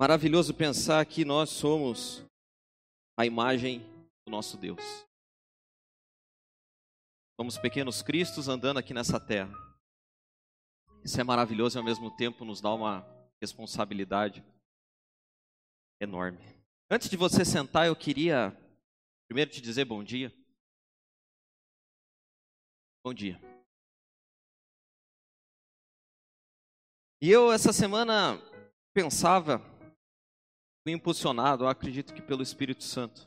Maravilhoso pensar que nós somos a imagem do nosso Deus. Somos pequenos cristos andando aqui nessa terra. Isso é maravilhoso e ao mesmo tempo nos dá uma responsabilidade enorme. Antes de você sentar, eu queria primeiro te dizer bom dia. Bom dia. E eu essa semana pensava fui impulsionado, acredito que pelo Espírito Santo.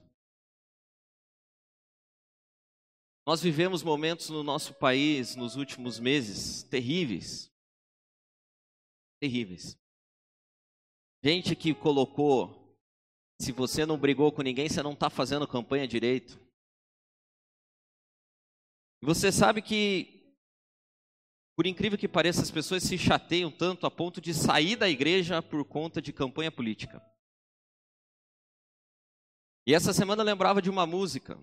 Nós vivemos momentos no nosso país nos últimos meses terríveis. Terríveis. Gente que colocou: se você não brigou com ninguém, você não está fazendo campanha direito. E você sabe que, por incrível que pareça, as pessoas se chateiam tanto a ponto de sair da igreja por conta de campanha política. E essa semana lembrava de uma música,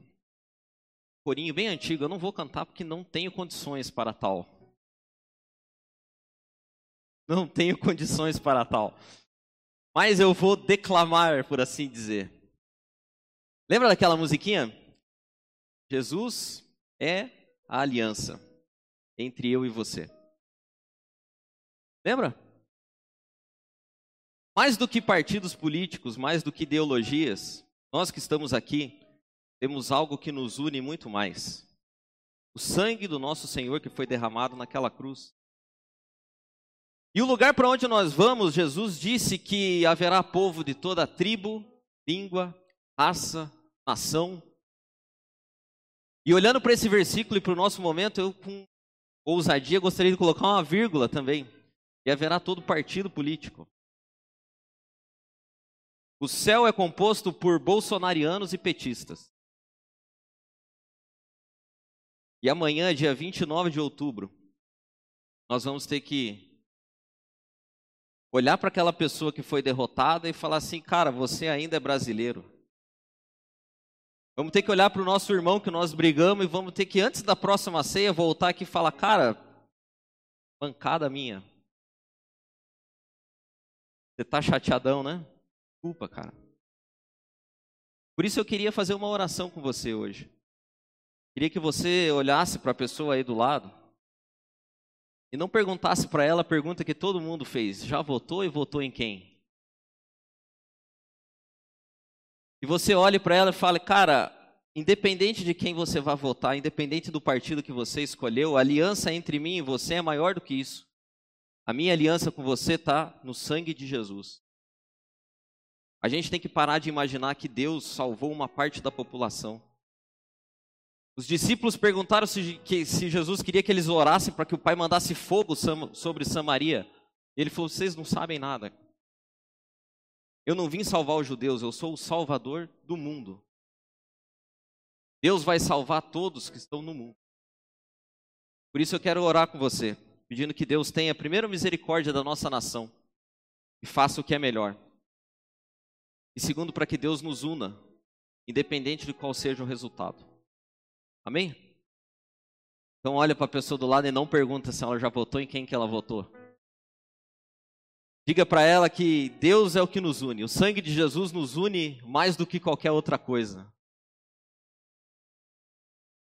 corinho bem antigo, eu não vou cantar porque não tenho condições para tal. Não tenho condições para tal. Mas eu vou declamar, por assim dizer. Lembra daquela musiquinha? Jesus é a aliança entre eu e você. Lembra? Mais do que partidos políticos, mais do que ideologias, nós que estamos aqui, temos algo que nos une muito mais. O sangue do nosso Senhor que foi derramado naquela cruz. E o lugar para onde nós vamos, Jesus disse que haverá povo de toda tribo, língua, raça, nação. E olhando para esse versículo e para o nosso momento, eu com ousadia gostaria de colocar uma vírgula também. E haverá todo partido político. O céu é composto por bolsonarianos e petistas. E amanhã, dia 29 de outubro, nós vamos ter que olhar para aquela pessoa que foi derrotada e falar assim: cara, você ainda é brasileiro. Vamos ter que olhar para o nosso irmão que nós brigamos e vamos ter que, antes da próxima ceia, voltar aqui e falar: cara, bancada minha. Você está chateadão, né? Desculpa, cara. Por isso eu queria fazer uma oração com você hoje. Queria que você olhasse para a pessoa aí do lado e não perguntasse para ela a pergunta que todo mundo fez: já votou e votou em quem? E você olhe para ela e fale: cara, independente de quem você vai votar, independente do partido que você escolheu, a aliança entre mim e você é maior do que isso. A minha aliança com você está no sangue de Jesus. A gente tem que parar de imaginar que Deus salvou uma parte da população. Os discípulos perguntaram se, que, se Jesus queria que eles orassem para que o Pai mandasse fogo sobre Samaria. Ele falou: Vocês não sabem nada. Eu não vim salvar os judeus, eu sou o salvador do mundo. Deus vai salvar todos que estão no mundo. Por isso eu quero orar com você, pedindo que Deus tenha primeiro misericórdia da nossa nação e faça o que é melhor. E segundo, para que Deus nos una, independente de qual seja o resultado. Amém? Então olha para a pessoa do lado e não pergunta se ela já votou em quem que ela votou. Diga para ela que Deus é o que nos une. O sangue de Jesus nos une mais do que qualquer outra coisa.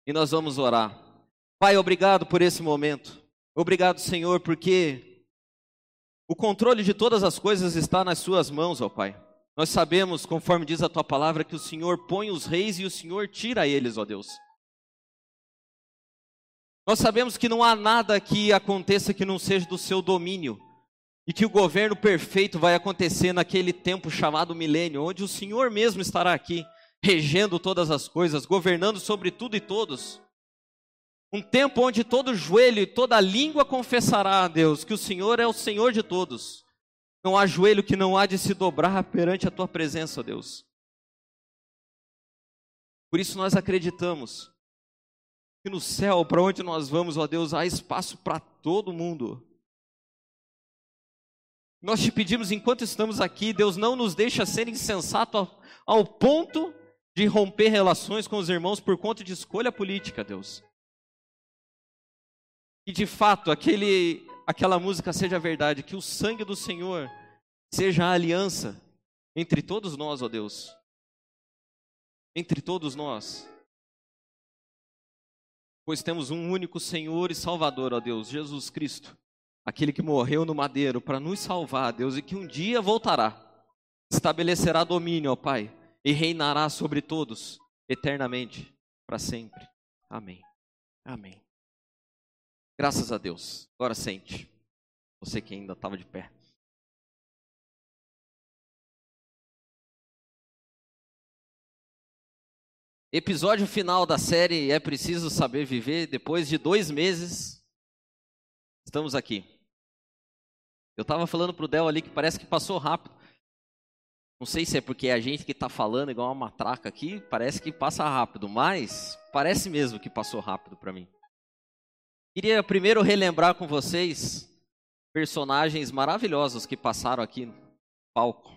E nós vamos orar. Pai, obrigado por esse momento. Obrigado, Senhor, porque o controle de todas as coisas está nas Suas mãos, ó Pai. Nós sabemos, conforme diz a tua palavra, que o Senhor põe os reis e o Senhor tira eles, ó Deus. Nós sabemos que não há nada que aconteça que não seja do seu domínio e que o governo perfeito vai acontecer naquele tempo chamado milênio, onde o Senhor mesmo estará aqui, regendo todas as coisas, governando sobre tudo e todos. Um tempo onde todo joelho e toda língua confessará a Deus que o Senhor é o Senhor de todos. Não há joelho que não há de se dobrar perante a tua presença, Deus. Por isso nós acreditamos que no céu, para onde nós vamos, ó Deus, há espaço para todo mundo. Nós te pedimos, enquanto estamos aqui, Deus não nos deixa ser insensato ao ponto de romper relações com os irmãos por conta de escolha política, Deus. E de fato, aquele aquela música seja verdade, que o sangue do Senhor seja a aliança entre todos nós, ó Deus. Entre todos nós. Pois temos um único Senhor e Salvador, ó Deus, Jesus Cristo, aquele que morreu no madeiro para nos salvar, Deus, e que um dia voltará, estabelecerá domínio, ó Pai, e reinará sobre todos eternamente, para sempre. Amém. Amém. Graças a Deus. Agora sente. Você que ainda estava de pé. Episódio final da série É Preciso Saber Viver. Depois de dois meses, estamos aqui. Eu estava falando para o Del ali que parece que passou rápido. Não sei se é porque é a gente que está falando igual uma matraca aqui, parece que passa rápido, mas parece mesmo que passou rápido para mim. Queria primeiro relembrar com vocês personagens maravilhosos que passaram aqui no palco.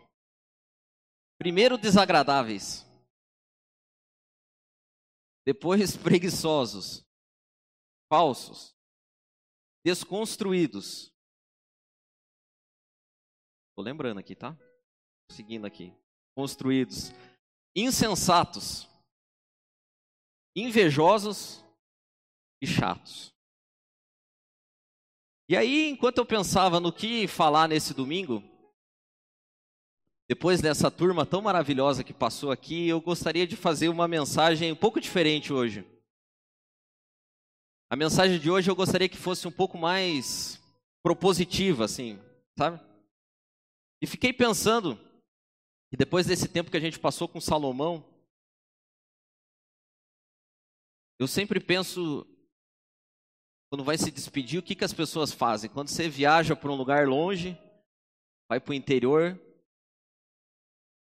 Primeiro, desagradáveis depois preguiçosos, falsos, desconstruídos. Estou lembrando aqui, tá? Seguindo aqui. Construídos, insensatos, invejosos e chatos. E aí, enquanto eu pensava no que falar nesse domingo, depois dessa turma tão maravilhosa que passou aqui, eu gostaria de fazer uma mensagem um pouco diferente hoje. A mensagem de hoje eu gostaria que fosse um pouco mais propositiva, assim, sabe? E fiquei pensando que depois desse tempo que a gente passou com Salomão, eu sempre penso, quando vai se despedir, o que, que as pessoas fazem? Quando você viaja para um lugar longe, vai para o interior,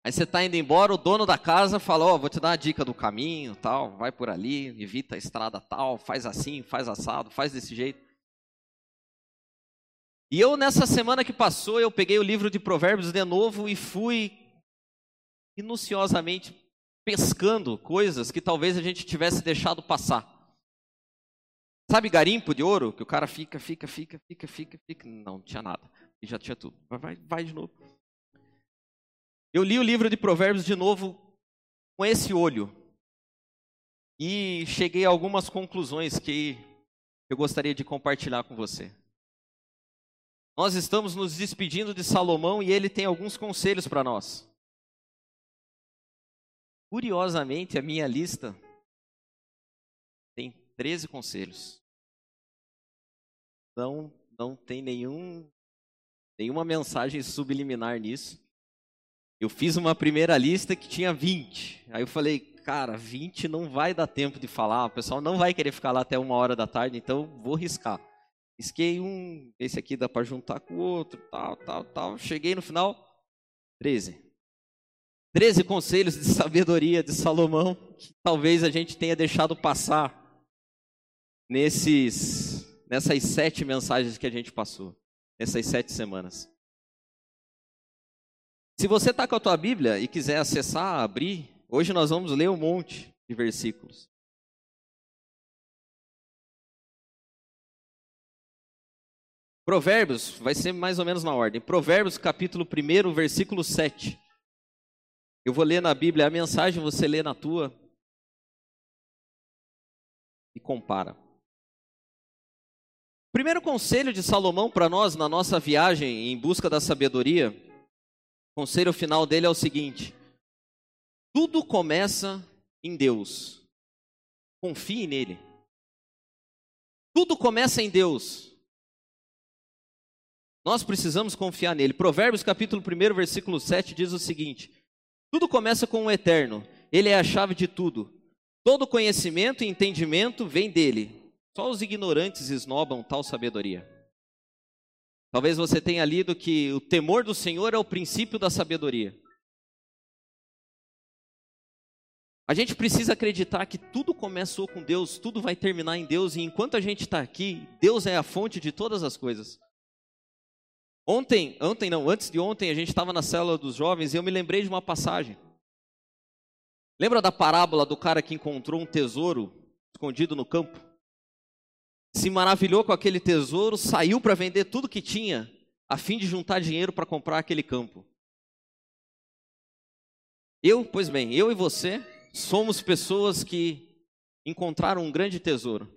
Aí você está indo embora, o dono da casa fala, ó, oh, vou te dar uma dica do caminho, tal, vai por ali, evita a estrada tal, faz assim, faz assado, faz desse jeito. E eu nessa semana que passou, eu peguei o livro de Provérbios de novo e fui minuciosamente pescando coisas que talvez a gente tivesse deixado passar. Sabe garimpo de ouro? Que o cara fica, fica, fica, fica, fica, fica. Não, não tinha nada. E já tinha tudo. Vai, vai, vai de novo. Eu li o livro de Provérbios de novo com esse olho e cheguei a algumas conclusões que eu gostaria de compartilhar com você. Nós estamos nos despedindo de Salomão e ele tem alguns conselhos para nós. Curiosamente, a minha lista 13 conselhos. Não, não tem nenhum, nenhuma mensagem subliminar nisso. Eu fiz uma primeira lista que tinha 20. Aí eu falei, cara, 20 não vai dar tempo de falar, o pessoal não vai querer ficar lá até uma hora da tarde, então vou riscar. Risquei um, esse aqui dá para juntar com o outro, tal, tal, tal. Cheguei no final, 13. 13 conselhos de sabedoria de Salomão que talvez a gente tenha deixado passar nesses, nessas sete mensagens que a gente passou, nessas sete semanas. Se você está com a tua Bíblia e quiser acessar, abrir, hoje nós vamos ler um monte de versículos. Provérbios, vai ser mais ou menos na ordem. Provérbios, capítulo 1, versículo 7. Eu vou ler na Bíblia a mensagem, você lê na tua e compara. Primeiro conselho de Salomão para nós na nossa viagem em busca da sabedoria o conselho final dele é o seguinte: tudo começa em Deus. Confie nele. Tudo começa em Deus. Nós precisamos confiar nele. Provérbios capítulo 1, versículo 7 diz o seguinte: Tudo começa com o eterno. Ele é a chave de tudo. Todo conhecimento e entendimento vem dele. Só os ignorantes esnobam tal sabedoria. Talvez você tenha lido que o temor do Senhor é o princípio da sabedoria. A gente precisa acreditar que tudo começou com Deus, tudo vai terminar em Deus, e enquanto a gente está aqui, Deus é a fonte de todas as coisas. Ontem, ontem não, antes de ontem, a gente estava na célula dos jovens e eu me lembrei de uma passagem. Lembra da parábola do cara que encontrou um tesouro escondido no campo? Se maravilhou com aquele tesouro, saiu para vender tudo que tinha, a fim de juntar dinheiro para comprar aquele campo. Eu, pois bem, eu e você somos pessoas que encontraram um grande tesouro.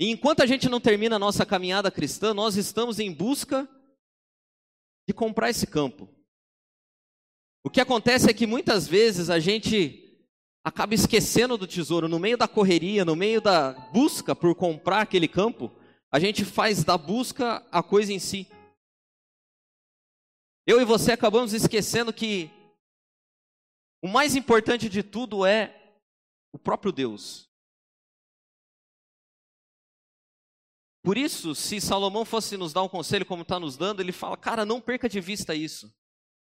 E enquanto a gente não termina a nossa caminhada cristã, nós estamos em busca de comprar esse campo. O que acontece é que muitas vezes a gente acaba esquecendo do tesouro, no meio da correria, no meio da busca por comprar aquele campo, a gente faz da busca a coisa em si. Eu e você acabamos esquecendo que o mais importante de tudo é o próprio Deus. Por isso, se Salomão fosse nos dar um conselho como está nos dando, ele fala: cara, não perca de vista isso.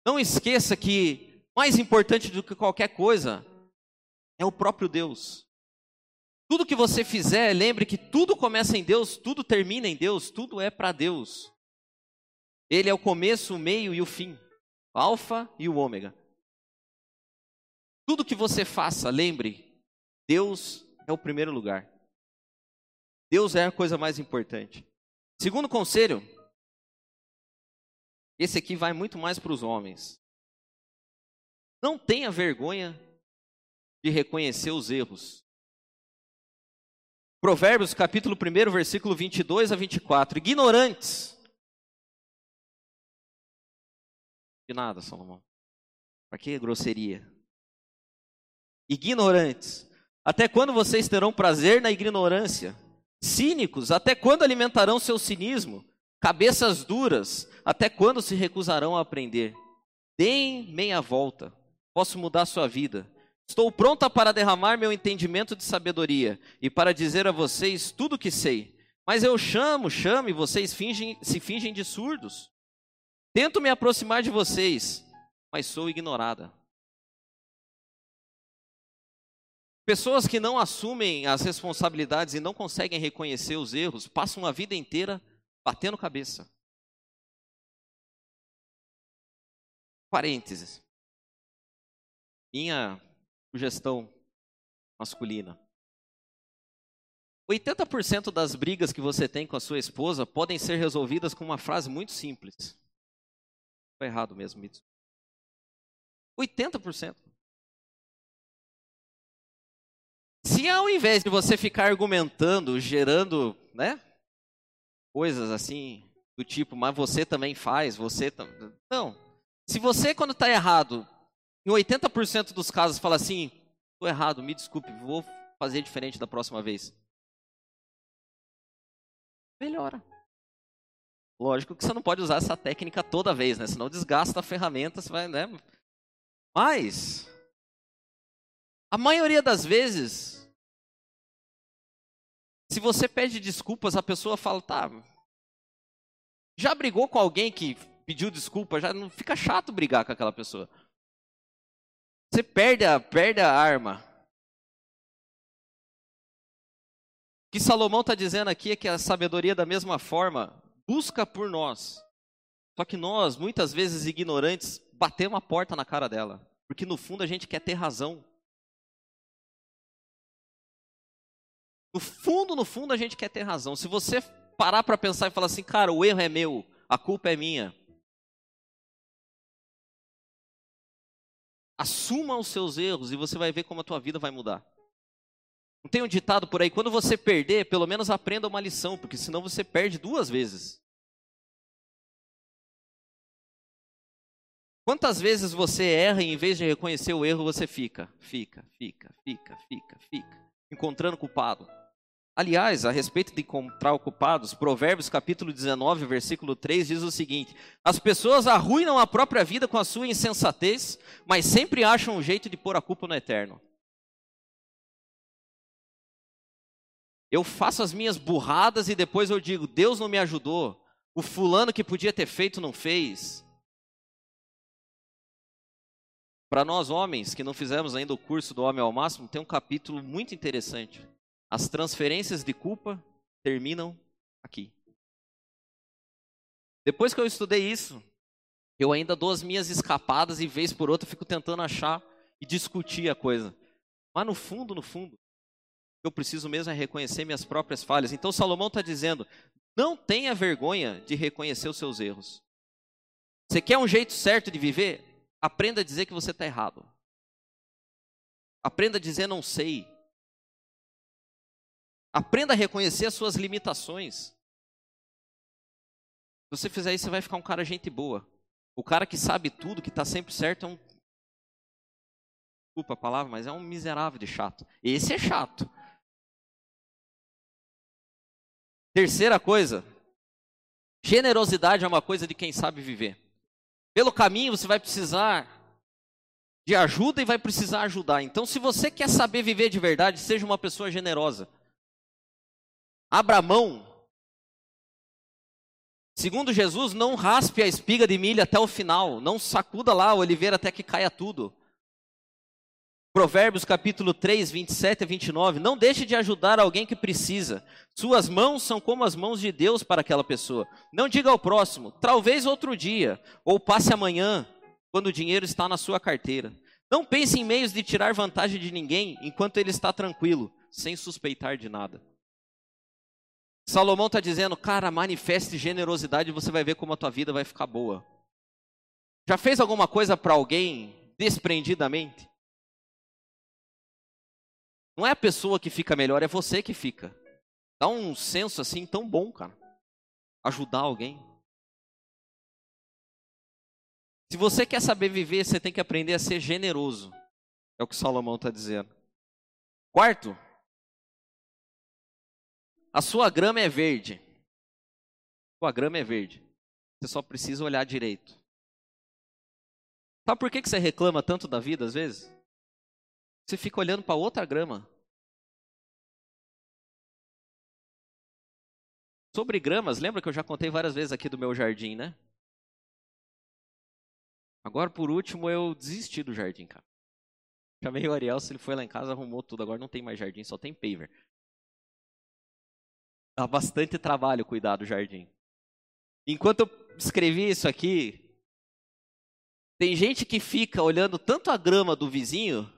Não esqueça que mais importante do que qualquer coisa é o próprio Deus. Tudo que você fizer, lembre que tudo começa em Deus, tudo termina em Deus, tudo é para Deus. Ele é o começo, o meio e o fim, o alfa e o ômega. Tudo que você faça, lembre, Deus é o primeiro lugar. Deus é a coisa mais importante. Segundo conselho, esse aqui vai muito mais para os homens. Não tenha vergonha de reconhecer os erros. Provérbios capítulo 1, versículo 22 a 24. Ignorantes. De nada, Salomão. Para que grosseria? Ignorantes. Até quando vocês terão prazer na ignorância? Cínicos, até quando alimentarão seu cinismo? Cabeças duras, até quando se recusarão a aprender? Deem meia volta, posso mudar sua vida. Estou pronta para derramar meu entendimento de sabedoria e para dizer a vocês tudo o que sei. Mas eu chamo, chamo e vocês fingem, se fingem de surdos. Tento me aproximar de vocês, mas sou ignorada. Pessoas que não assumem as responsabilidades e não conseguem reconhecer os erros passam a vida inteira batendo cabeça. Parênteses. Minha sugestão masculina. 80% das brigas que você tem com a sua esposa podem ser resolvidas com uma frase muito simples. Foi errado mesmo, Mitsu. 80%. Se ao invés de você ficar argumentando, gerando, né, coisas assim do tipo, mas você também faz, você também. Não. Se você quando está errado, em 80% dos casos fala assim, estou errado, me desculpe, vou fazer diferente da próxima vez. Melhora. Lógico que você não pode usar essa técnica toda vez, né? Senão desgasta a ferramenta, você vai, né? Mas a maioria das vezes se você pede desculpas, a pessoa fala, tá. Já brigou com alguém que pediu desculpa? Já não fica chato brigar com aquela pessoa. Você perde a, perde a arma. O que Salomão está dizendo aqui é que a sabedoria, da mesma forma, busca por nós. Só que nós, muitas vezes ignorantes, batemos a porta na cara dela. Porque no fundo a gente quer ter razão. No fundo, no fundo, a gente quer ter razão. Se você parar para pensar e falar assim, cara, o erro é meu, a culpa é minha. Assuma os seus erros e você vai ver como a tua vida vai mudar. Não tem um ditado por aí, quando você perder, pelo menos aprenda uma lição, porque senão você perde duas vezes. Quantas vezes você erra e em vez de reconhecer o erro, você fica, fica, fica, fica, fica, fica, encontrando culpado. Aliás, a respeito de encontrar ocupados, Provérbios capítulo 19, versículo 3 diz o seguinte: As pessoas arruinam a própria vida com a sua insensatez, mas sempre acham um jeito de pôr a culpa no eterno. Eu faço as minhas burradas e depois eu digo: Deus não me ajudou, o fulano que podia ter feito não fez. Para nós homens que não fizemos ainda o curso do Homem ao Máximo, tem um capítulo muito interessante as transferências de culpa terminam aqui. Depois que eu estudei isso, eu ainda dou as minhas escapadas e vez por outra fico tentando achar e discutir a coisa. Mas no fundo, no fundo, eu preciso mesmo é reconhecer minhas próprias falhas. Então Salomão está dizendo: não tenha vergonha de reconhecer os seus erros. Você quer um jeito certo de viver? Aprenda a dizer que você está errado. Aprenda a dizer não sei. Aprenda a reconhecer as suas limitações. Se você fizer isso, você vai ficar um cara gente boa. O cara que sabe tudo, que está sempre certo, é um. Desculpa a palavra, mas é um miserável de chato. Esse é chato. Terceira coisa, generosidade é uma coisa de quem sabe viver. Pelo caminho você vai precisar de ajuda e vai precisar ajudar. Então, se você quer saber viver de verdade, seja uma pessoa generosa. Abra mão. Segundo Jesus, não raspe a espiga de milho até o final, não sacuda lá a oliveira até que caia tudo. Provérbios capítulo 3, 27 a 29. Não deixe de ajudar alguém que precisa. Suas mãos são como as mãos de Deus para aquela pessoa. Não diga ao próximo, talvez outro dia, ou passe amanhã, quando o dinheiro está na sua carteira. Não pense em meios de tirar vantagem de ninguém enquanto ele está tranquilo, sem suspeitar de nada. Salomão está dizendo, cara, manifeste generosidade e você vai ver como a tua vida vai ficar boa. Já fez alguma coisa para alguém desprendidamente? Não é a pessoa que fica melhor, é você que fica. Dá um senso assim tão bom, cara. Ajudar alguém. Se você quer saber viver, você tem que aprender a ser generoso. É o que Salomão está dizendo. Quarto, a sua grama é verde. A sua grama é verde. Você só precisa olhar direito. Sabe por que você reclama tanto da vida às vezes? Você fica olhando para outra grama. Sobre gramas, lembra que eu já contei várias vezes aqui do meu jardim, né? Agora, por último, eu desisti do jardim, cara. Chamei o Ariel, se ele foi lá em casa, arrumou tudo. Agora não tem mais jardim, só tem paver. Dá bastante trabalho cuidar do jardim. Enquanto eu escrevi isso aqui, tem gente que fica olhando tanto a grama do vizinho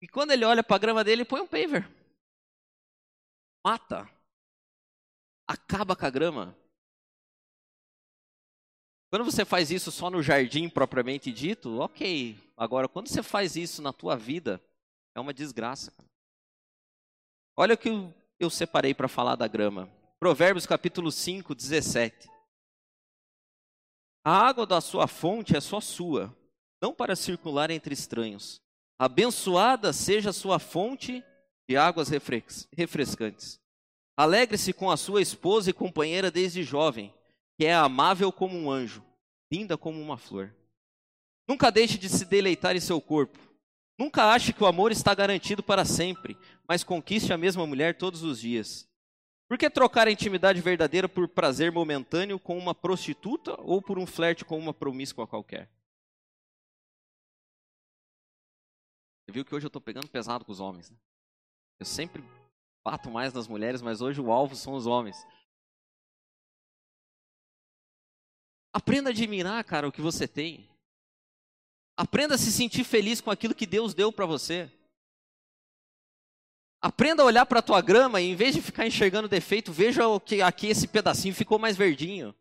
e quando ele olha para a grama dele, põe um paver. Mata. Acaba com a grama. Quando você faz isso só no jardim propriamente dito, ok. Agora, quando você faz isso na tua vida, é uma desgraça. Olha o que eu separei para falar da grama. Provérbios capítulo 5, 17. A água da sua fonte é só sua, não para circular entre estranhos. Abençoada seja a sua fonte de águas refrescantes. Alegre-se com a sua esposa e companheira desde jovem, que é amável como um anjo, linda como uma flor. Nunca deixe de se deleitar em seu corpo. Nunca ache que o amor está garantido para sempre, mas conquiste a mesma mulher todos os dias. Por que trocar a intimidade verdadeira por prazer momentâneo com uma prostituta ou por um flerte com uma promíscua qualquer? Você viu que hoje eu estou pegando pesado com os homens. Né? Eu sempre bato mais nas mulheres, mas hoje o alvo são os homens. Aprenda a admirar, cara, o que você tem. Aprenda a se sentir feliz com aquilo que Deus deu para você. Aprenda a olhar para a tua grama e em vez de ficar enxergando defeito, veja que aqui esse pedacinho ficou mais verdinho.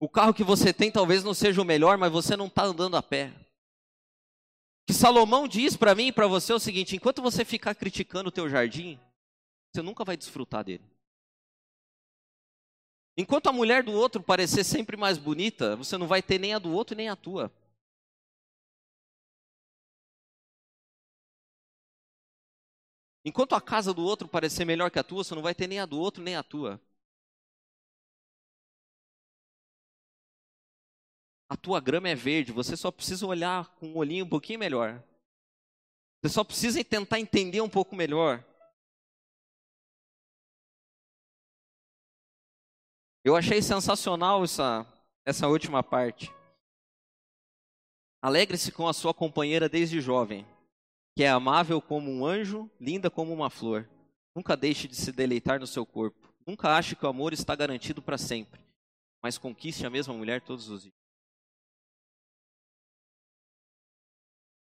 O carro que você tem talvez não seja o melhor, mas você não está andando a pé que Salomão diz para mim e para você é o seguinte: enquanto você ficar criticando o teu jardim, você nunca vai desfrutar dele. Enquanto a mulher do outro parecer sempre mais bonita, você não vai ter nem a do outro nem a tua. Enquanto a casa do outro parecer melhor que a tua, você não vai ter nem a do outro nem a tua. A tua grama é verde, você só precisa olhar com um olhinho um pouquinho melhor. Você só precisa tentar entender um pouco melhor. Eu achei sensacional essa, essa última parte. Alegre-se com a sua companheira desde jovem, que é amável como um anjo, linda como uma flor. Nunca deixe de se deleitar no seu corpo. Nunca ache que o amor está garantido para sempre, mas conquiste a mesma mulher todos os dias.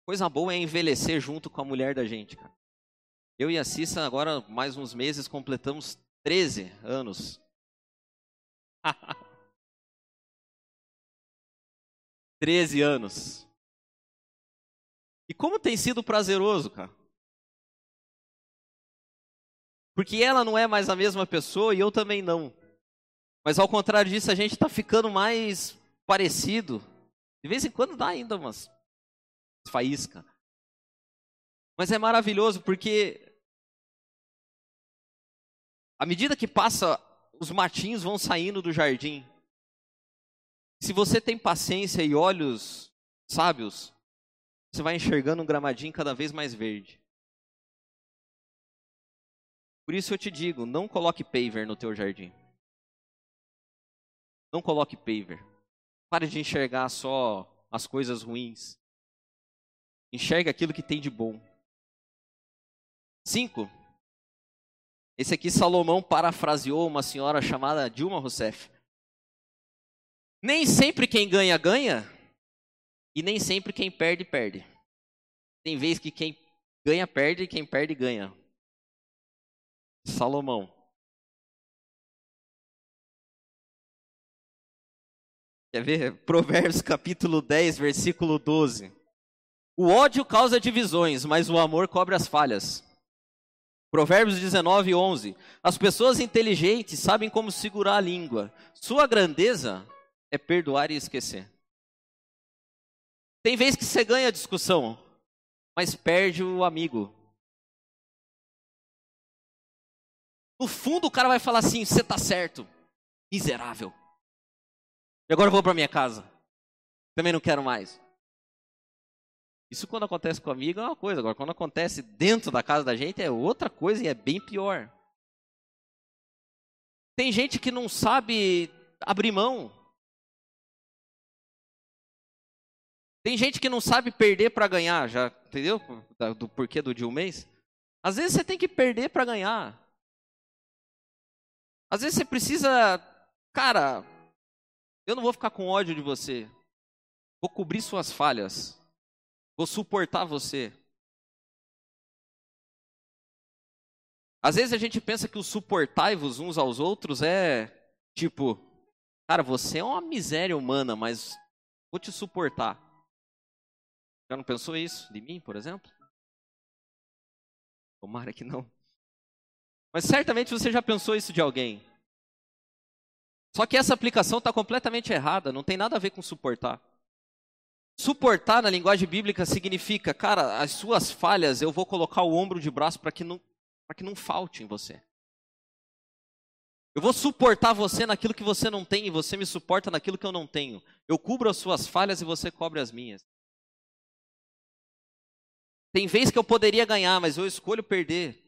Coisa boa é envelhecer junto com a mulher da gente, cara. Eu e a Cissa, agora, mais uns meses, completamos 13 anos. 13 anos. E como tem sido prazeroso, cara. Porque ela não é mais a mesma pessoa e eu também não. Mas ao contrário disso, a gente está ficando mais parecido. De vez em quando dá ainda umas faísca. Mas é maravilhoso porque à medida que passa, os matinhos vão saindo do jardim. Se você tem paciência e olhos sábios, você vai enxergando um gramadinho cada vez mais verde. Por isso eu te digo, não coloque paver no teu jardim. Não coloque paver. Pare de enxergar só as coisas ruins. Enxerga aquilo que tem de bom. Cinco. Esse aqui Salomão parafraseou uma senhora chamada Dilma Rousseff. Nem sempre quem ganha, ganha. E nem sempre quem perde, perde. Tem vezes que quem ganha, perde e quem perde, ganha. Salomão. Quer ver? Provérbios capítulo 10, versículo 12. O ódio causa divisões, mas o amor cobre as falhas. Provérbios 19, 11. As pessoas inteligentes sabem como segurar a língua. Sua grandeza é perdoar e esquecer. Tem vezes que você ganha a discussão, mas perde o amigo. No fundo, o cara vai falar assim: você está certo, miserável. E agora eu vou para minha casa. Também não quero mais. Isso quando acontece com amigo é uma coisa, agora quando acontece dentro da casa da gente é outra coisa e é bem pior. Tem gente que não sabe abrir mão. Tem gente que não sabe perder para ganhar, já entendeu? Do porquê do de um mês? Às vezes você tem que perder para ganhar. Às vezes você precisa, cara, eu não vou ficar com ódio de você. Vou cobrir suas falhas. Vou suportar você. Às vezes a gente pensa que o suportai-vos uns aos outros é tipo, cara, você é uma miséria humana, mas vou te suportar. Já não pensou isso de mim, por exemplo? Tomara que não. Mas certamente você já pensou isso de alguém. Só que essa aplicação está completamente errada, não tem nada a ver com suportar. Suportar na linguagem bíblica significa, cara, as suas falhas eu vou colocar o ombro de braço para que não que não falte em você. Eu vou suportar você naquilo que você não tem e você me suporta naquilo que eu não tenho. Eu cubro as suas falhas e você cobre as minhas. Tem vez que eu poderia ganhar, mas eu escolho perder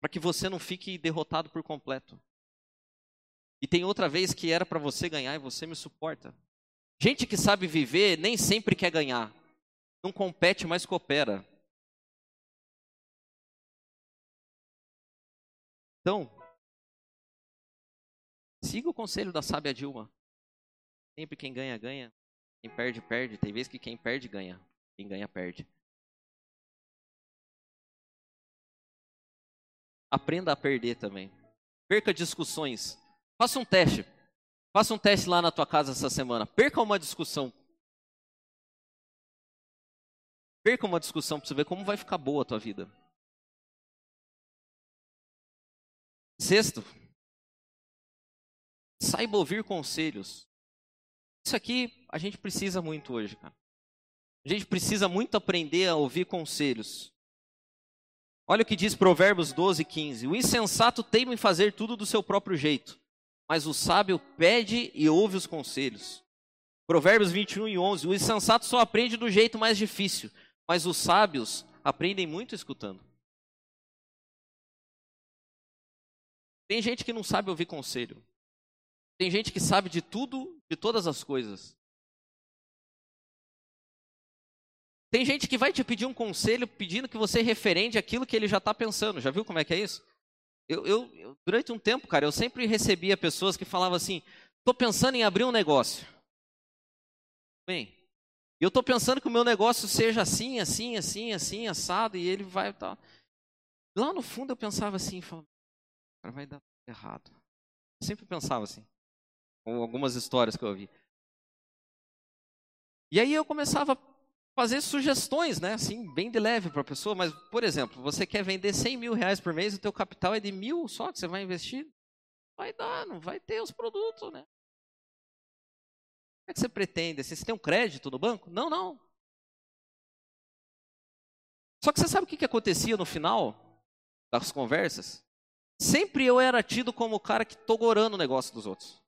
para que você não fique derrotado por completo. E tem outra vez que era para você ganhar e você me suporta. Gente que sabe viver nem sempre quer ganhar. Não compete, mas coopera. Então, siga o conselho da sábia Dilma. Sempre quem ganha, ganha. Quem perde, perde. Tem vezes que quem perde, ganha. Quem ganha, perde. Aprenda a perder também. Perca discussões. Faça um teste. Faça um teste lá na tua casa essa semana. Perca uma discussão. Perca uma discussão para você ver como vai ficar boa a tua vida. Sexto, saiba ouvir conselhos. Isso aqui a gente precisa muito hoje, cara. A gente precisa muito aprender a ouvir conselhos. Olha o que diz Provérbios 12, 15. O insensato teima em fazer tudo do seu próprio jeito, mas o sábio pede e ouve os conselhos. Provérbios 21 e 11. O insensato só aprende do jeito mais difícil, mas os sábios aprendem muito escutando. Tem gente que não sabe ouvir conselho. Tem gente que sabe de tudo, de todas as coisas. Tem gente que vai te pedir um conselho pedindo que você referende aquilo que ele já está pensando. Já viu como é que é isso? Eu, eu, eu, durante um tempo, cara, eu sempre recebia pessoas que falavam assim: estou pensando em abrir um negócio. Bem, eu estou pensando que o meu negócio seja assim, assim, assim, assim, assado, e ele vai. Tá... Lá no fundo eu pensava assim, cara, vai dar errado. Eu sempre pensava assim, com algumas histórias que eu ouvi. E aí eu começava fazer sugestões, né? Assim, bem de leve para a pessoa. Mas, por exemplo, você quer vender 100 mil reais por mês, o teu capital é de mil só que você vai investir? Vai dar, não vai ter os produtos, né? O que, é que você pretende? Você tem um crédito no banco? Não, não. Só que você sabe o que, que acontecia no final das conversas? Sempre eu era tido como o cara que tô gorando o negócio dos outros.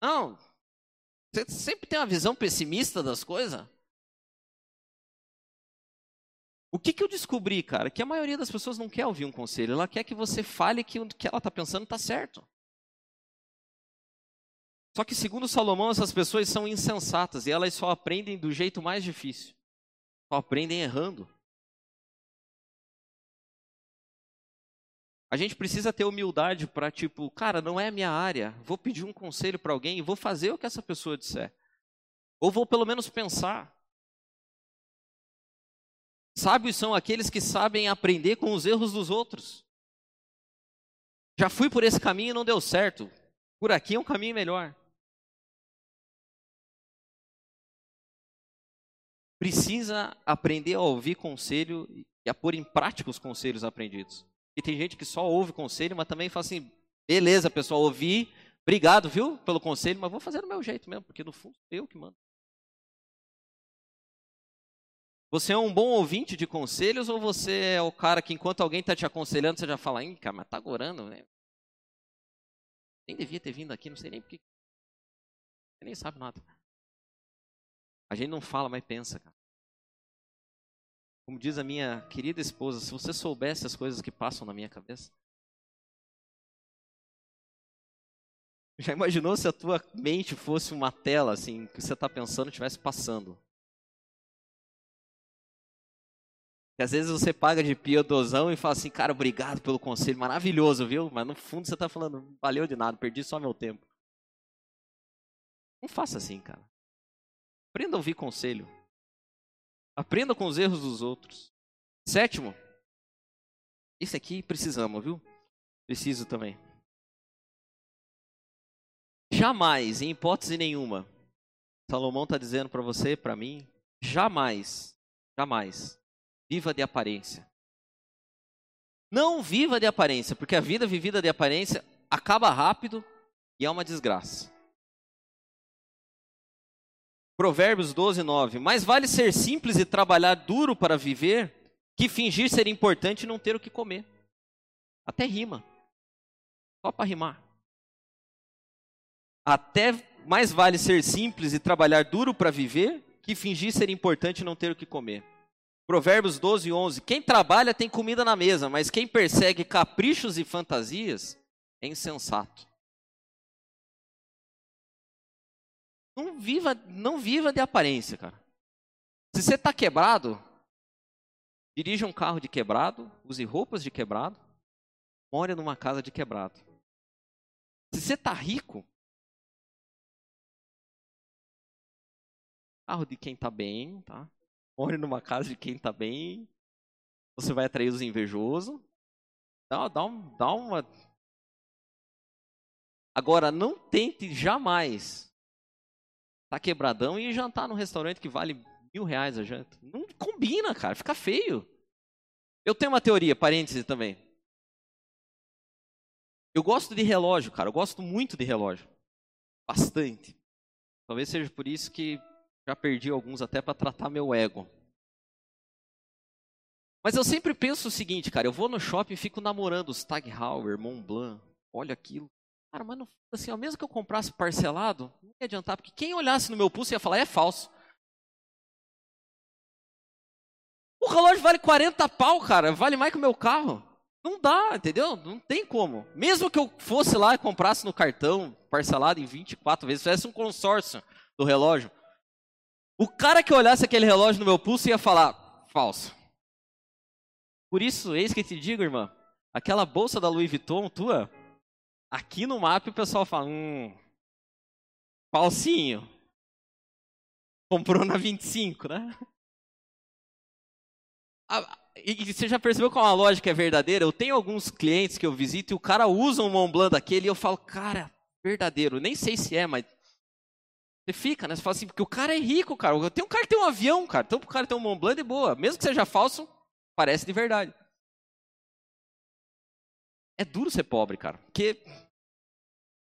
Não, você sempre tem uma visão pessimista das coisas. O que, que eu descobri, cara? Que a maioria das pessoas não quer ouvir um conselho. Ela quer que você fale que o que ela está pensando está certo. Só que, segundo Salomão, essas pessoas são insensatas e elas só aprendem do jeito mais difícil. Só aprendem errando. A gente precisa ter humildade para, tipo, cara, não é a minha área, vou pedir um conselho para alguém e vou fazer o que essa pessoa disser. Ou vou pelo menos pensar. Sábios são aqueles que sabem aprender com os erros dos outros. Já fui por esse caminho e não deu certo. Por aqui é um caminho melhor. Precisa aprender a ouvir conselho e a pôr em prática os conselhos aprendidos. E tem gente que só ouve conselho, mas também fala assim: beleza, pessoal, ouvi, obrigado, viu, pelo conselho, mas vou fazer do meu jeito mesmo, porque no fundo eu que mando. Você é um bom ouvinte de conselhos ou você é o cara que enquanto alguém está te aconselhando, você já fala, Ih, cara, mas tá gorando, né? Nem devia ter vindo aqui, não sei nem porque. Você nem sabe nada. A gente não fala, mas pensa, cara. Como diz a minha querida esposa, se você soubesse as coisas que passam na minha cabeça. Já imaginou se a tua mente fosse uma tela assim, que você está pensando estivesse passando? E às vezes você paga de piedosão e fala assim, cara, obrigado pelo conselho, maravilhoso, viu? Mas no fundo você está falando, valeu de nada, perdi só meu tempo. Não faça assim, cara. Aprenda a ouvir conselho. Aprenda com os erros dos outros. Sétimo, esse aqui precisamos, viu? Preciso também. Jamais, em hipótese nenhuma, Salomão está dizendo para você, para mim, jamais, jamais, viva de aparência. Não viva de aparência, porque a vida vivida de aparência acaba rápido e é uma desgraça. Provérbios 12, 9. Mais vale ser simples e trabalhar duro para viver que fingir ser importante e não ter o que comer. Até rima. Só para rimar. Até mais vale ser simples e trabalhar duro para viver que fingir ser importante e não ter o que comer. Provérbios 12, 11. Quem trabalha tem comida na mesa, mas quem persegue caprichos e fantasias é insensato. Não viva, não viva de aparência, cara. Se você está quebrado, dirija um carro de quebrado, use roupas de quebrado, more numa casa de quebrado. Se você está rico, carro de quem está bem, tá? More numa casa de quem está bem. Você vai atrair os invejosos. Dá, dá, um, dá uma. Agora, não tente jamais tá quebradão e jantar num restaurante que vale mil reais a janta. Não combina, cara, fica feio. Eu tenho uma teoria, parêntese também. Eu gosto de relógio, cara, eu gosto muito de relógio. Bastante. Talvez seja por isso que já perdi alguns até para tratar meu ego. Mas eu sempre penso o seguinte, cara, eu vou no shopping e fico namorando os Tag Heuer, Montblanc, olha aquilo. Cara, mas não, assim, ó, mesmo que eu comprasse parcelado, não ia adiantar, porque quem olhasse no meu pulso ia falar, é falso. O relógio vale 40 pau, cara, vale mais que o meu carro. Não dá, entendeu? Não tem como. Mesmo que eu fosse lá e comprasse no cartão, parcelado em 24 vezes, fizesse um consórcio do relógio, o cara que olhasse aquele relógio no meu pulso ia falar, falso. Por isso, eis que te digo, irmã, aquela bolsa da Louis Vuitton tua, Aqui no mapa o pessoal fala, hum, falsinho. Comprou na 25, né? e você já percebeu qual a lógica é verdadeira? Eu tenho alguns clientes que eu visito e o cara usa um Mont Blanc daquele e eu falo, cara, verdadeiro. Nem sei se é, mas Você fica, né? Você fala assim, porque o cara é rico, cara. Tem um cara que tem um avião, cara. Então o cara tem um Mont Blanc de boa. Mesmo que seja falso, parece de verdade. É duro ser pobre, cara. Porque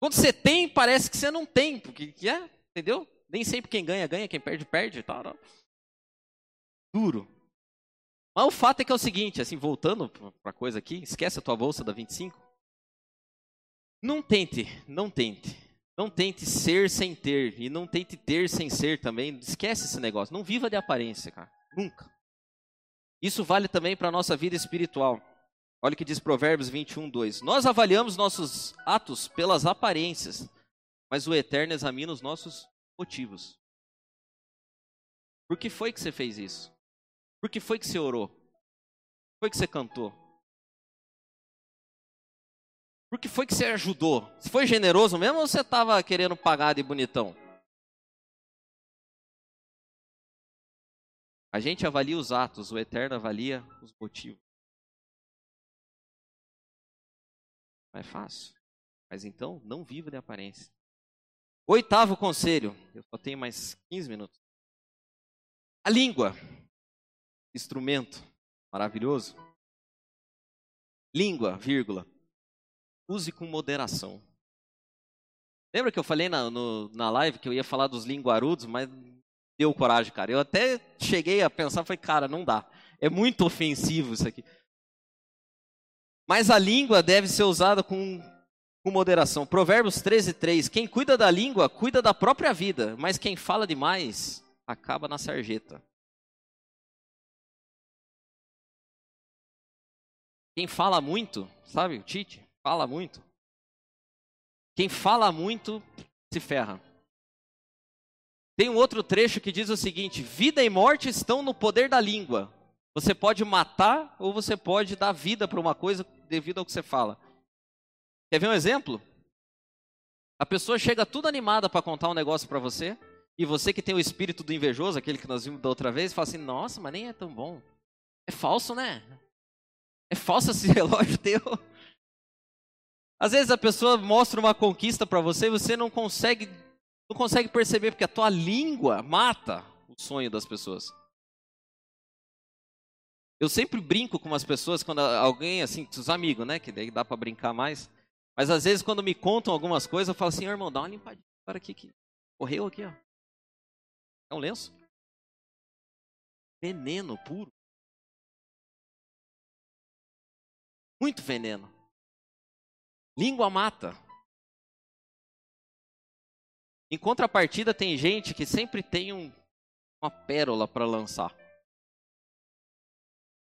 quando você tem, parece que você não tem. Porque é, entendeu? Nem sempre quem ganha, ganha. Quem perde, perde. Tal, tal. Duro. Mas o fato é que é o seguinte, assim, voltando para a coisa aqui, esquece a tua bolsa da 25. Não tente, não tente não tente ser sem ter e não tente ter sem ser também. Esquece esse negócio. Não viva de aparência, cara. Nunca. Isso vale também para a nossa vida espiritual. Olha o que diz Provérbios 21, 2. Nós avaliamos nossos atos pelas aparências, mas o Eterno examina os nossos motivos. Por que foi que você fez isso? Por que foi que você orou? Por que foi que você cantou? Por que foi que você ajudou? Você foi generoso mesmo ou você estava querendo pagar de bonitão? A gente avalia os atos, o Eterno avalia os motivos. Não é fácil. Mas então, não viva de aparência. Oitavo conselho. Eu só tenho mais 15 minutos. A língua. Instrumento maravilhoso. Língua, vírgula use com moderação. Lembra que eu falei na, no, na live que eu ia falar dos linguarudos, mas deu coragem, cara. Eu até cheguei a pensar, falei, cara, não dá. É muito ofensivo isso aqui. Mas a língua deve ser usada com, com moderação. Provérbios 13, 3. Quem cuida da língua, cuida da própria vida, mas quem fala demais, acaba na sarjeta. Quem fala muito, sabe o Tite? fala muito. Quem fala muito se ferra. Tem um outro trecho que diz o seguinte: vida e morte estão no poder da língua. Você pode matar ou você pode dar vida para uma coisa devido ao que você fala. Quer ver um exemplo? A pessoa chega tudo animada para contar um negócio para você, e você que tem o espírito do invejoso, aquele que nós vimos da outra vez, fala assim: Nossa, mas nem é tão bom. É falso, né? É falso esse relógio teu. Às vezes a pessoa mostra uma conquista para você e você não consegue, não consegue perceber, porque a tua língua mata o sonho das pessoas. Eu sempre brinco com umas pessoas quando alguém, assim, os amigos, né? Que daí dá para brincar mais. Mas às vezes quando me contam algumas coisas, eu falo assim, irmão, dá uma limpadinha para aqui que correu aqui, ó. É um lenço? Veneno puro. Muito veneno. Língua mata. Em contrapartida, tem gente que sempre tem um, uma pérola para lançar.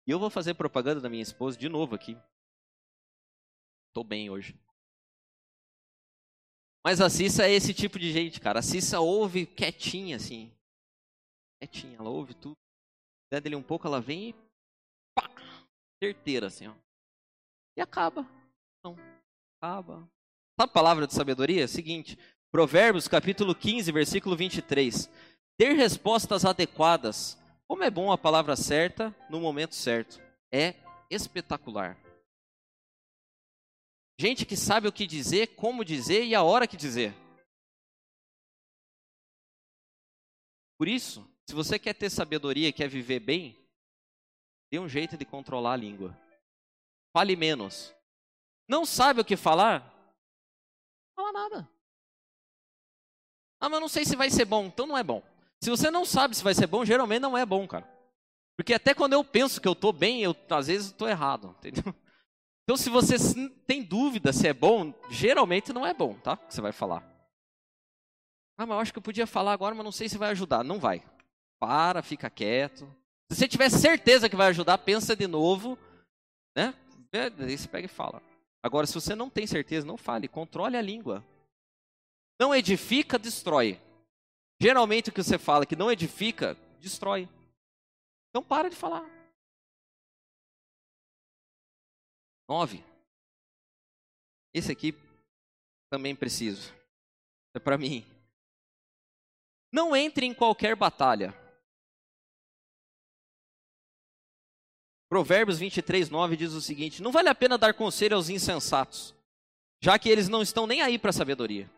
E eu vou fazer propaganda da minha esposa de novo aqui. Tô bem hoje. Mas a Cissa é esse tipo de gente, cara. A Cissa ouve quietinha, assim. Quietinha, ela ouve tudo. Der dele um pouco, ela vem e pá! Certeira, assim, ó. E acaba. Não. Sabe a palavra de sabedoria? Seguinte, Provérbios capítulo 15, versículo 23. Ter respostas adequadas. Como é bom a palavra certa no momento certo. É espetacular. Gente que sabe o que dizer, como dizer e a hora que dizer. Por isso, se você quer ter sabedoria, quer viver bem, dê um jeito de controlar a língua. Fale menos. Não sabe o que falar? Fala nada. Ah, mas não sei se vai ser bom. Então não é bom. Se você não sabe se vai ser bom, geralmente não é bom, cara. Porque até quando eu penso que eu estou bem, eu às vezes estou errado, entendeu? Então se você tem dúvida se é bom, geralmente não é bom, tá? Que você vai falar. Ah, mas eu acho que eu podia falar agora, mas não sei se vai ajudar. Não vai. Para, fica quieto. Se você tiver certeza que vai ajudar, pensa de novo, né? Aí você pega e fala. Agora, se você não tem certeza, não fale, controle a língua. Não edifica, destrói. Geralmente o que você fala que não edifica, destrói. Então para de falar. Nove. Esse aqui também preciso. É para mim. Não entre em qualquer batalha. Provérbios 23, 9 diz o seguinte: Não vale a pena dar conselho aos insensatos, já que eles não estão nem aí para a sabedoria.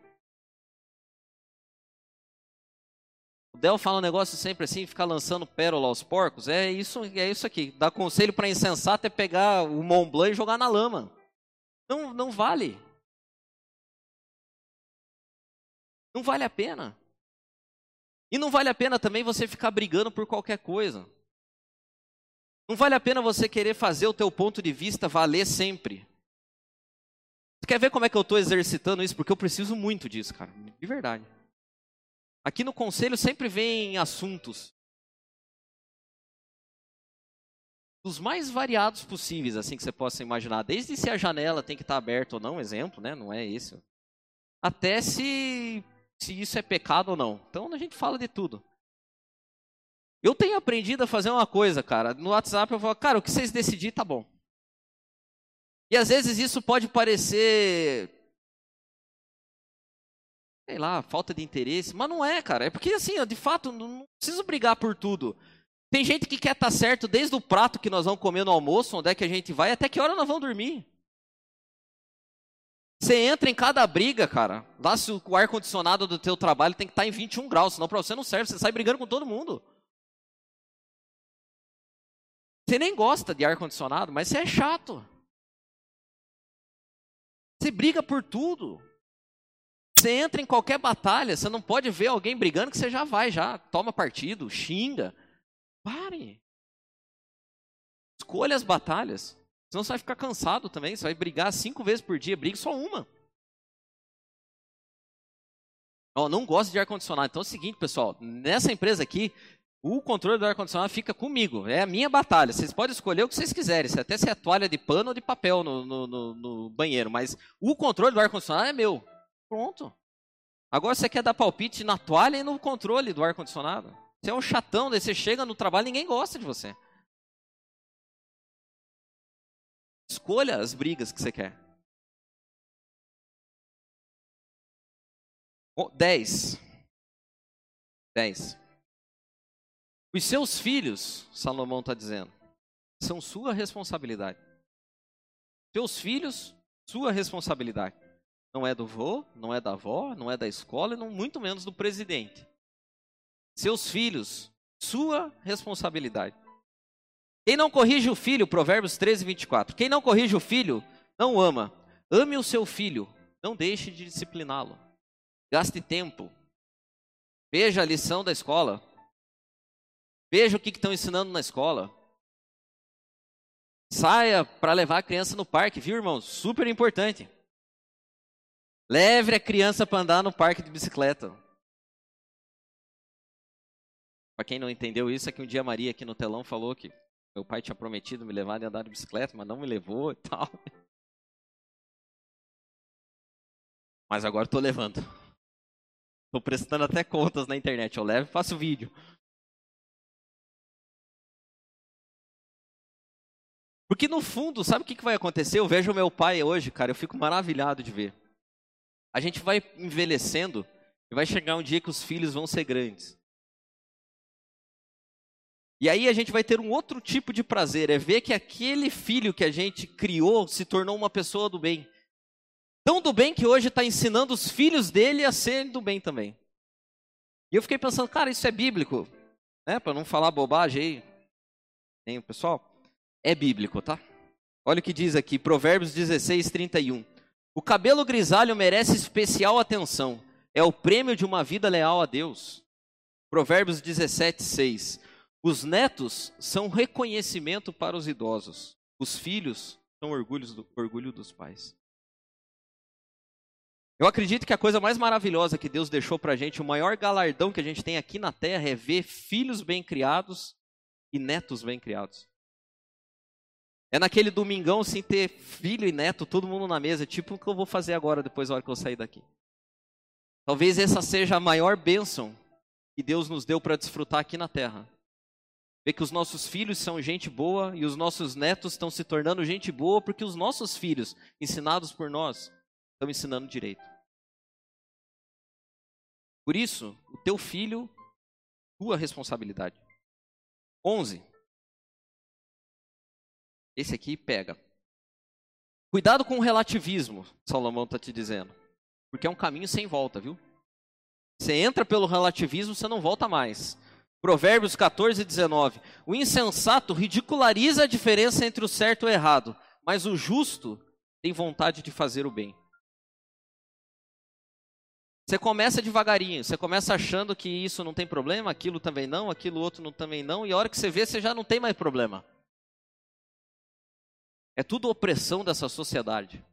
Del fala um negócio sempre assim, ficar lançando pérola aos porcos. É isso, é isso aqui. Dá conselho para insensato é pegar o Mont Blanc e jogar na lama. Não, não vale. Não vale a pena. E não vale a pena também você ficar brigando por qualquer coisa. Não vale a pena você querer fazer o teu ponto de vista valer sempre. Você quer ver como é que eu estou exercitando isso? Porque eu preciso muito disso, cara. De verdade. Aqui no conselho sempre vem assuntos dos mais variados possíveis, assim que você possa imaginar, desde se a janela tem que estar aberta ou não, exemplo, né? Não é isso. Até se se isso é pecado ou não. Então a gente fala de tudo. Eu tenho aprendido a fazer uma coisa, cara. No WhatsApp eu falo, cara, o que vocês decidirem tá bom. E às vezes isso pode parecer sei lá, falta de interesse, mas não é, cara. É porque assim, de fato, não preciso brigar por tudo. Tem gente que quer estar tá certo desde o prato que nós vamos comer no almoço, onde é que a gente vai, até que hora nós vamos dormir. Você entra em cada briga, cara. Lá se o ar-condicionado do teu trabalho tem que estar tá em 21 graus, senão para você não serve, você sai brigando com todo mundo. Você nem gosta de ar-condicionado, mas você é chato. Você briga por tudo. Você entra em qualquer batalha, você não pode ver alguém brigando que você já vai, já toma partido, xinga. Pare. Escolha as batalhas. Senão você vai ficar cansado também. Você vai brigar cinco vezes por dia, brigue só uma. Oh, não gosto de ar-condicionado. Então é o seguinte, pessoal. Nessa empresa aqui, o controle do ar-condicionado fica comigo. É a minha batalha. Vocês podem escolher o que vocês quiserem. Até se é toalha de pano ou de papel no, no, no, no banheiro. Mas o controle do ar-condicionado é meu. Pronto. Agora você quer dar palpite na toalha e no controle do ar-condicionado. Você é um chatão, daí você chega no trabalho e ninguém gosta de você. Escolha as brigas que você quer. 10. 10. Os seus filhos, Salomão está dizendo, são sua responsabilidade. Seus filhos, sua responsabilidade. Não é do vô, não é da avó, não é da escola e não, muito menos do presidente. Seus filhos, sua responsabilidade. Quem não corrige o filho, Provérbios 13, 24. Quem não corrige o filho, não ama. Ame o seu filho, não deixe de discipliná-lo. Gaste tempo. Veja a lição da escola. Veja o que estão ensinando na escola. Saia para levar a criança no parque, viu, irmãos? Super importante. Leve a criança para andar no parque de bicicleta. Para quem não entendeu isso, é que um dia a Maria aqui no telão falou que meu pai tinha prometido me levar a andar de bicicleta, mas não me levou e tal. Mas agora estou levando. Estou prestando até contas na internet. Eu levo e faço vídeo. Porque no fundo, sabe o que vai acontecer? Eu vejo meu pai hoje, cara, eu fico maravilhado de ver. A gente vai envelhecendo e vai chegar um dia que os filhos vão ser grandes. E aí a gente vai ter um outro tipo de prazer, é ver que aquele filho que a gente criou se tornou uma pessoa do bem. Tão do bem que hoje está ensinando os filhos dele a serem do bem também. E eu fiquei pensando, cara, isso é bíblico, né? Para não falar bobagem aí, hein, pessoal? É bíblico, tá? Olha o que diz aqui, Provérbios 16, 31. O cabelo grisalho merece especial atenção. É o prêmio de uma vida leal a Deus. Provérbios 17, 6. Os netos são reconhecimento para os idosos. Os filhos são do, orgulho dos pais. Eu acredito que a coisa mais maravilhosa que Deus deixou para a gente, o maior galardão que a gente tem aqui na terra é ver filhos bem criados e netos bem criados. É naquele domingão, sem ter filho e neto, todo mundo na mesa, tipo o que eu vou fazer agora, depois da hora que eu sair daqui. Talvez essa seja a maior bênção que Deus nos deu para desfrutar aqui na terra. Ver que os nossos filhos são gente boa e os nossos netos estão se tornando gente boa porque os nossos filhos, ensinados por nós, estão ensinando direito. Por isso, o teu filho, tua responsabilidade. 11. Esse aqui pega. Cuidado com o relativismo, Salomão está te dizendo. Porque é um caminho sem volta, viu? Você entra pelo relativismo, você não volta mais. Provérbios 14, 19. O insensato ridiculariza a diferença entre o certo e o errado, mas o justo tem vontade de fazer o bem. Você começa devagarinho, você começa achando que isso não tem problema, aquilo também não, aquilo outro não, também não, e a hora que você vê, você já não tem mais problema. É tudo opressão dessa sociedade.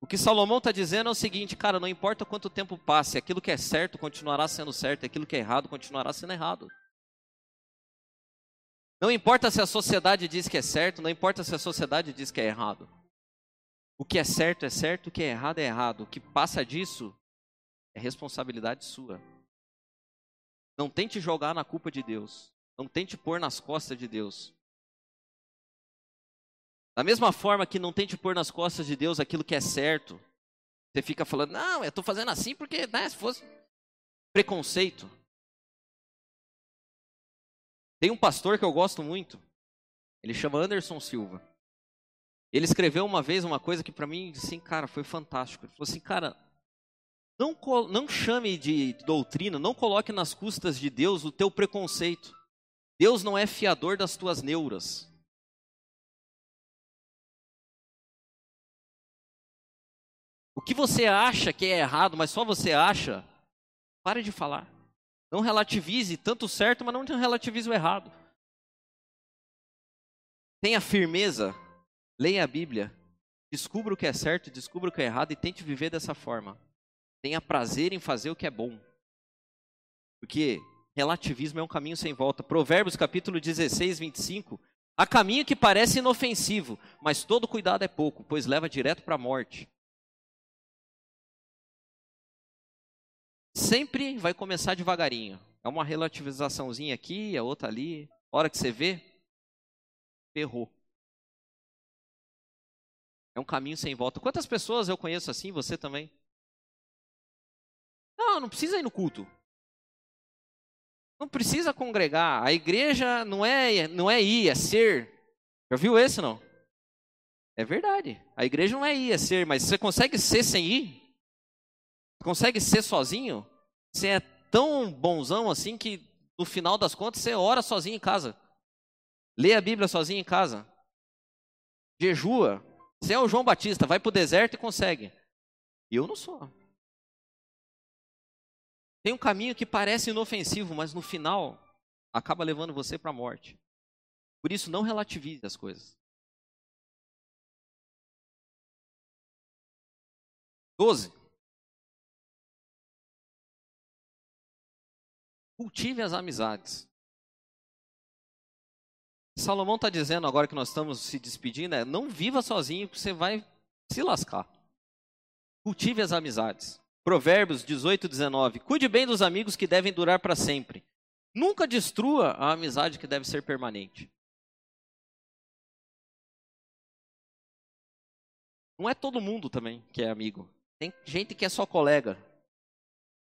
O que Salomão está dizendo é o seguinte, cara, não importa quanto tempo passe, aquilo que é certo continuará sendo certo, aquilo que é errado continuará sendo errado. Não importa se a sociedade diz que é certo, não importa se a sociedade diz que é errado. O que é certo é certo, o que é errado é errado. O que passa disso é responsabilidade sua. Não tente jogar na culpa de Deus. Não tente pôr nas costas de Deus. Da mesma forma que não tente pôr nas costas de Deus aquilo que é certo. Você fica falando, não, eu estou fazendo assim porque, né, se fosse preconceito. Tem um pastor que eu gosto muito. Ele chama Anderson Silva. Ele escreveu uma vez uma coisa que para mim, assim, cara, foi fantástico. Ele falou assim, cara, não, não chame de doutrina, não coloque nas custas de Deus o teu preconceito. Deus não é fiador das tuas neuras. O que você acha que é errado, mas só você acha, pare de falar. Não relativize tanto o certo, mas não relativize o errado. Tenha firmeza, leia a Bíblia, descubra o que é certo, descubra o que é errado e tente viver dessa forma. Tenha prazer em fazer o que é bom. Porque relativismo é um caminho sem volta. Provérbios capítulo 16, 25. Há caminho que parece inofensivo, mas todo cuidado é pouco, pois leva direto para a morte. Sempre vai começar devagarinho. É uma relativizaçãozinha aqui, a outra ali. A hora que você vê, ferrou. É um caminho sem volta. Quantas pessoas eu conheço assim, você também? Não, não precisa ir no culto. Não precisa congregar. A igreja não é, não é ir, é ser. Já viu esse não? É verdade. A igreja não é ir, é ser, mas você consegue ser sem ir? Consegue ser sozinho? Você é tão bonzão assim que no final das contas você ora sozinho em casa. Lê a Bíblia sozinho em casa. Jejua. Você é o João Batista, vai para o deserto e consegue. Eu não sou. Tem um caminho que parece inofensivo, mas no final acaba levando você para a morte. Por isso, não relativize as coisas. 12. Cultive as amizades. Salomão está dizendo agora que nós estamos se despedindo, é não viva sozinho, porque você vai se lascar. Cultive as amizades. Provérbios 18, 19. Cuide bem dos amigos que devem durar para sempre. Nunca destrua a amizade que deve ser permanente. Não é todo mundo também que é amigo. Tem gente que é só colega.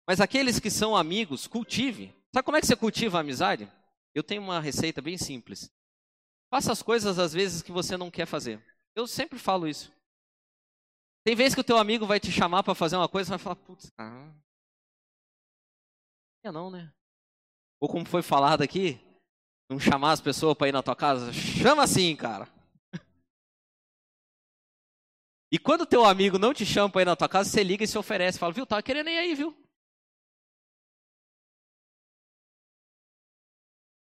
Mas aqueles que são amigos, cultive. Sabe como é que você cultiva a amizade? Eu tenho uma receita bem simples. Faça as coisas às vezes que você não quer fazer. Eu sempre falo isso. Tem vezes que o teu amigo vai te chamar para fazer uma coisa e vai falar, putz, ah, não, né? Ou como foi falado aqui, não chamar as pessoas para ir na tua casa, chama assim, cara. E quando teu amigo não te chama para ir na tua casa, você liga e se oferece, fala, viu, tava querendo ir aí, viu?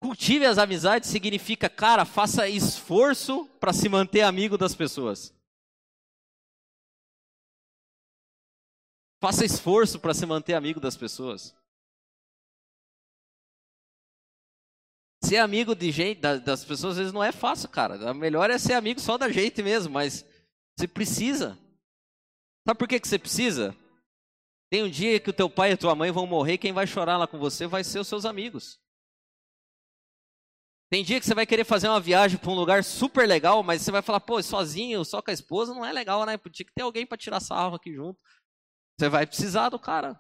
Cultive as amizades significa, cara, faça esforço para se manter amigo das pessoas. Faça esforço para se manter amigo das pessoas. Ser amigo de gente, das pessoas às vezes não é fácil, cara. O melhor é ser amigo só da gente mesmo, mas você precisa. Sabe por que, que você precisa? Tem um dia que o teu pai e a tua mãe vão morrer, quem vai chorar lá com você vai ser os seus amigos. Tem dia que você vai querer fazer uma viagem para um lugar super legal, mas você vai falar, pô, sozinho, só com a esposa, não é legal, né? Tinha que ter alguém para tirar sarro aqui junto. Você vai precisar do cara.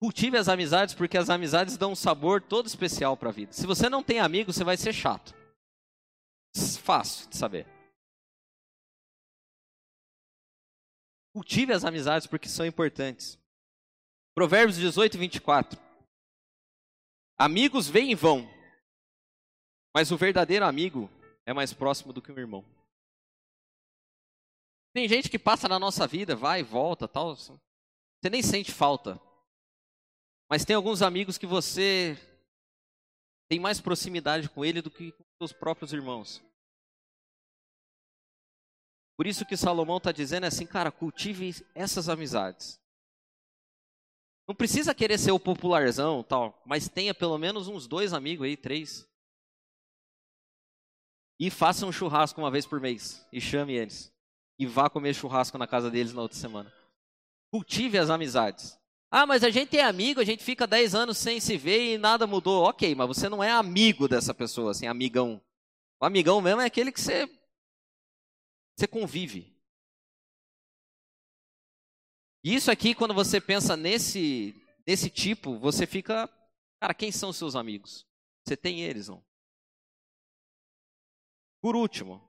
Cultive as amizades, porque as amizades dão um sabor todo especial para a vida. Se você não tem amigo, você vai ser chato. Fácil de saber. Cultive as amizades porque são importantes. Provérbios 18, 24. Amigos vêm e vão, mas o verdadeiro amigo é mais próximo do que um irmão. Tem gente que passa na nossa vida, vai e volta, tal. Você nem sente falta. Mas tem alguns amigos que você tem mais proximidade com ele do que com seus próprios irmãos. Por isso que Salomão está dizendo assim, cara, cultive essas amizades. Não precisa querer ser o popularzão, tal, mas tenha pelo menos uns dois amigos aí, três. E faça um churrasco uma vez por mês e chame eles. E vá comer churrasco na casa deles na outra semana. Cultive as amizades. Ah, mas a gente é amigo, a gente fica dez anos sem se ver e nada mudou. Ok, mas você não é amigo dessa pessoa, assim, amigão. O amigão mesmo é aquele que você, você convive. Isso aqui, quando você pensa nesse, nesse tipo, você fica. Cara, quem são os seus amigos? Você tem eles, não? Por último.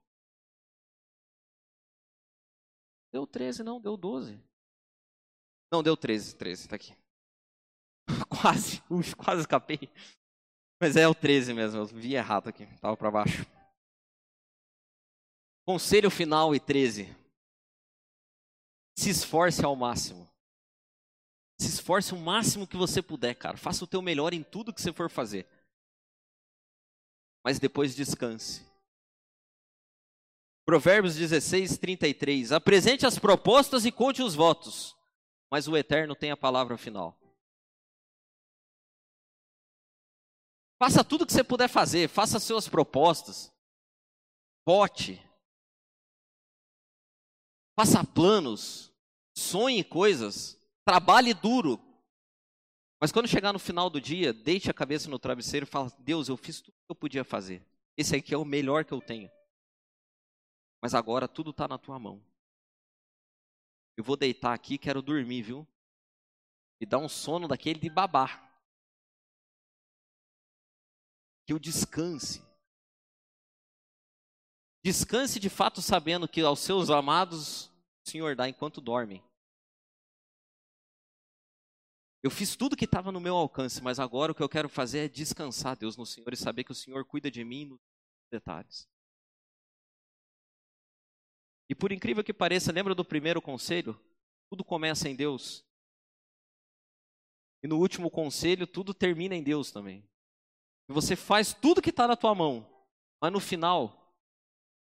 Deu 13, não, deu 12. Não, deu 13, 13, tá aqui. quase, uf, quase escapei. Mas é o 13 mesmo, eu vi errado aqui, tava para baixo. Conselho final e 13. Se esforce ao máximo. Se esforce o máximo que você puder, cara. Faça o teu melhor em tudo que você for fazer. Mas depois descanse. Provérbios 16, 33. Apresente as propostas e conte os votos, mas o Eterno tem a palavra final. Faça tudo que você puder fazer, faça suas propostas, vote, faça planos, sonhe coisas, trabalhe duro. Mas quando chegar no final do dia, deite a cabeça no travesseiro e fale: Deus, eu fiz tudo que eu podia fazer. Esse aqui é o melhor que eu tenho. Mas agora tudo está na tua mão. Eu vou deitar aqui, quero dormir, viu? E dar um sono daquele de babar. Que eu descanse. Descanse de fato sabendo que aos seus amados o Senhor dá enquanto dormem. Eu fiz tudo que estava no meu alcance, mas agora o que eu quero fazer é descansar, Deus, no Senhor e saber que o Senhor cuida de mim nos detalhes. E por incrível que pareça, lembra do primeiro conselho? Tudo começa em Deus. E no último conselho, tudo termina em Deus também. E você faz tudo que está na tua mão, mas no final,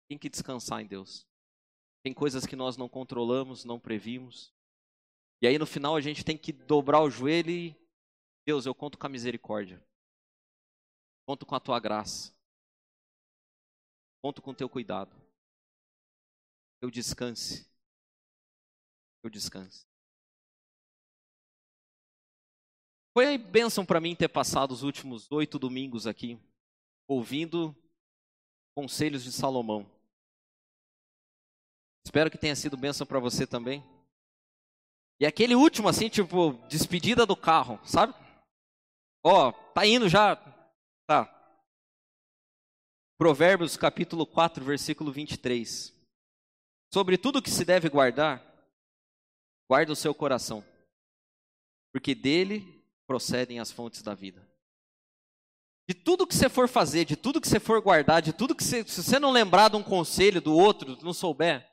tem que descansar em Deus. Tem coisas que nós não controlamos, não previmos. E aí no final a gente tem que dobrar o joelho e Deus, eu conto com a misericórdia. Conto com a tua graça. Conto com o teu cuidado. Eu descanse. Eu descanse. Foi a bênção para mim ter passado os últimos oito domingos aqui, ouvindo conselhos de Salomão. Espero que tenha sido bênção para você também. E aquele último, assim, tipo, despedida do carro, sabe? Ó, oh, tá indo já. Tá. Provérbios capítulo 4, versículo 23. Sobre tudo que se deve guardar, guarda o seu coração, porque dele procedem as fontes da vida. De tudo que você for fazer, de tudo que você for guardar, de tudo que você, se você não lembrar de um conselho do outro, não souber,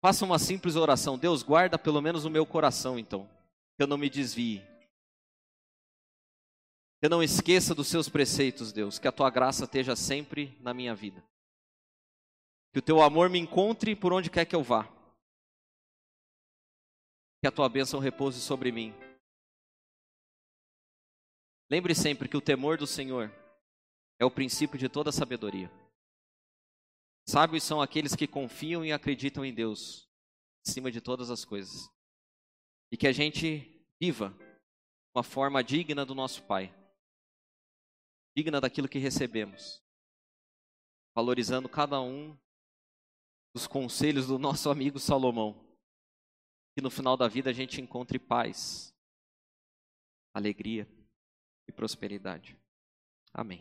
Faça uma simples oração. Deus, guarda pelo menos o meu coração, então. Que eu não me desvie. Que eu não esqueça dos seus preceitos, Deus. Que a tua graça esteja sempre na minha vida. Que o teu amor me encontre por onde quer que eu vá. Que a tua bênção repouse sobre mim. Lembre sempre que o temor do Senhor é o princípio de toda sabedoria. Sábios são aqueles que confiam e acreditam em Deus, acima de todas as coisas. E que a gente viva uma forma digna do nosso Pai, digna daquilo que recebemos, valorizando cada um dos conselhos do nosso amigo Salomão. Que no final da vida a gente encontre paz, alegria e prosperidade. Amém.